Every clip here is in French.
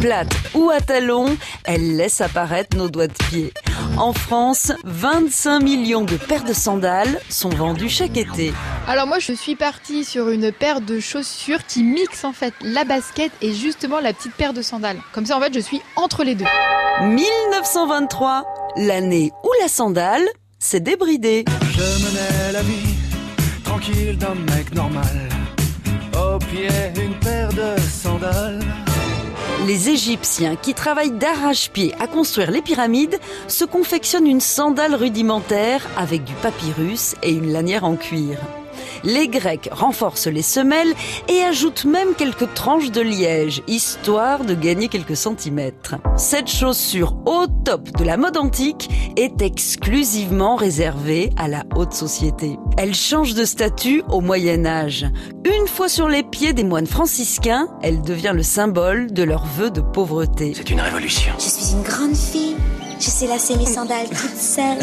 Plate ou à talons, elle laisse apparaître nos doigts de pied. En France, 25 millions de paires de sandales sont vendues chaque été. Alors moi je suis partie sur une paire de chaussures qui mixe en fait la basket et justement la petite paire de sandales. Comme ça en fait je suis entre les deux. 1923, l'année où la sandale s'est débridée. Je menais la vie tranquille d'un mec normal. Au pied, une paire de sandales. Les Égyptiens, qui travaillent d'arrache-pied à construire les pyramides, se confectionnent une sandale rudimentaire avec du papyrus et une lanière en cuir. Les Grecs renforcent les semelles et ajoutent même quelques tranches de liège, histoire de gagner quelques centimètres. Cette chaussure au top de la mode antique est exclusivement réservée à la haute société. Elle change de statut au Moyen Âge. Une fois sur les pieds des moines franciscains, elle devient le symbole de leur vœu de pauvreté. C'est une révolution. Je suis une grande fille. Je sais lasser mes sandales toute seule.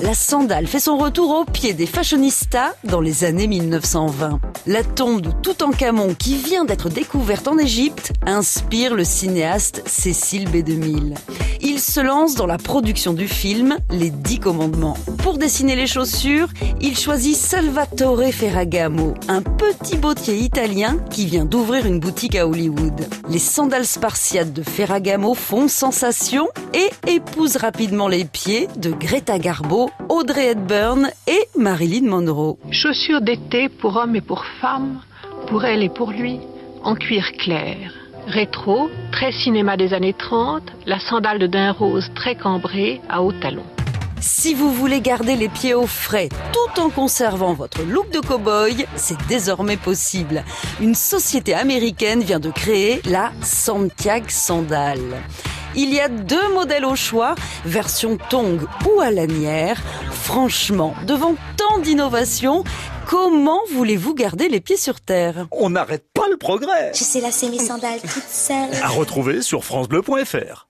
La sandale fait son retour au pied des fashionistas dans les années 1920. La tombe de Toutankhamon qui vient d'être découverte en Égypte inspire le cinéaste Cécile B2000. Il se lance dans la production du film Les Dix Commandements. Pour dessiner les chaussures, il choisit Salvatore Ferragamo, un petit bottier italien qui vient d'ouvrir une boutique à Hollywood. Les sandales spartiates de Ferragamo font sensation et épousent rapidement les pieds de Greta Garbo, Audrey Hepburn et Marilyn Monroe. Chaussures d'été pour hommes et pour femmes, pour elle et pour lui, en cuir clair. Rétro, très cinéma des années 30, la sandale de daim rose très cambrée à hauts talons. Si vous voulez garder les pieds au frais tout en conservant votre look de cow-boy, c'est désormais possible. Une société américaine vient de créer la Santiago Sandale. Il y a deux modèles au choix, version tongue ou à lanière. Franchement, devant tant d'innovations, comment voulez-vous garder les pieds sur terre? On n'arrête pas le progrès. Je sais lasser mes sandales toute seule. À retrouver sur francebleu.fr.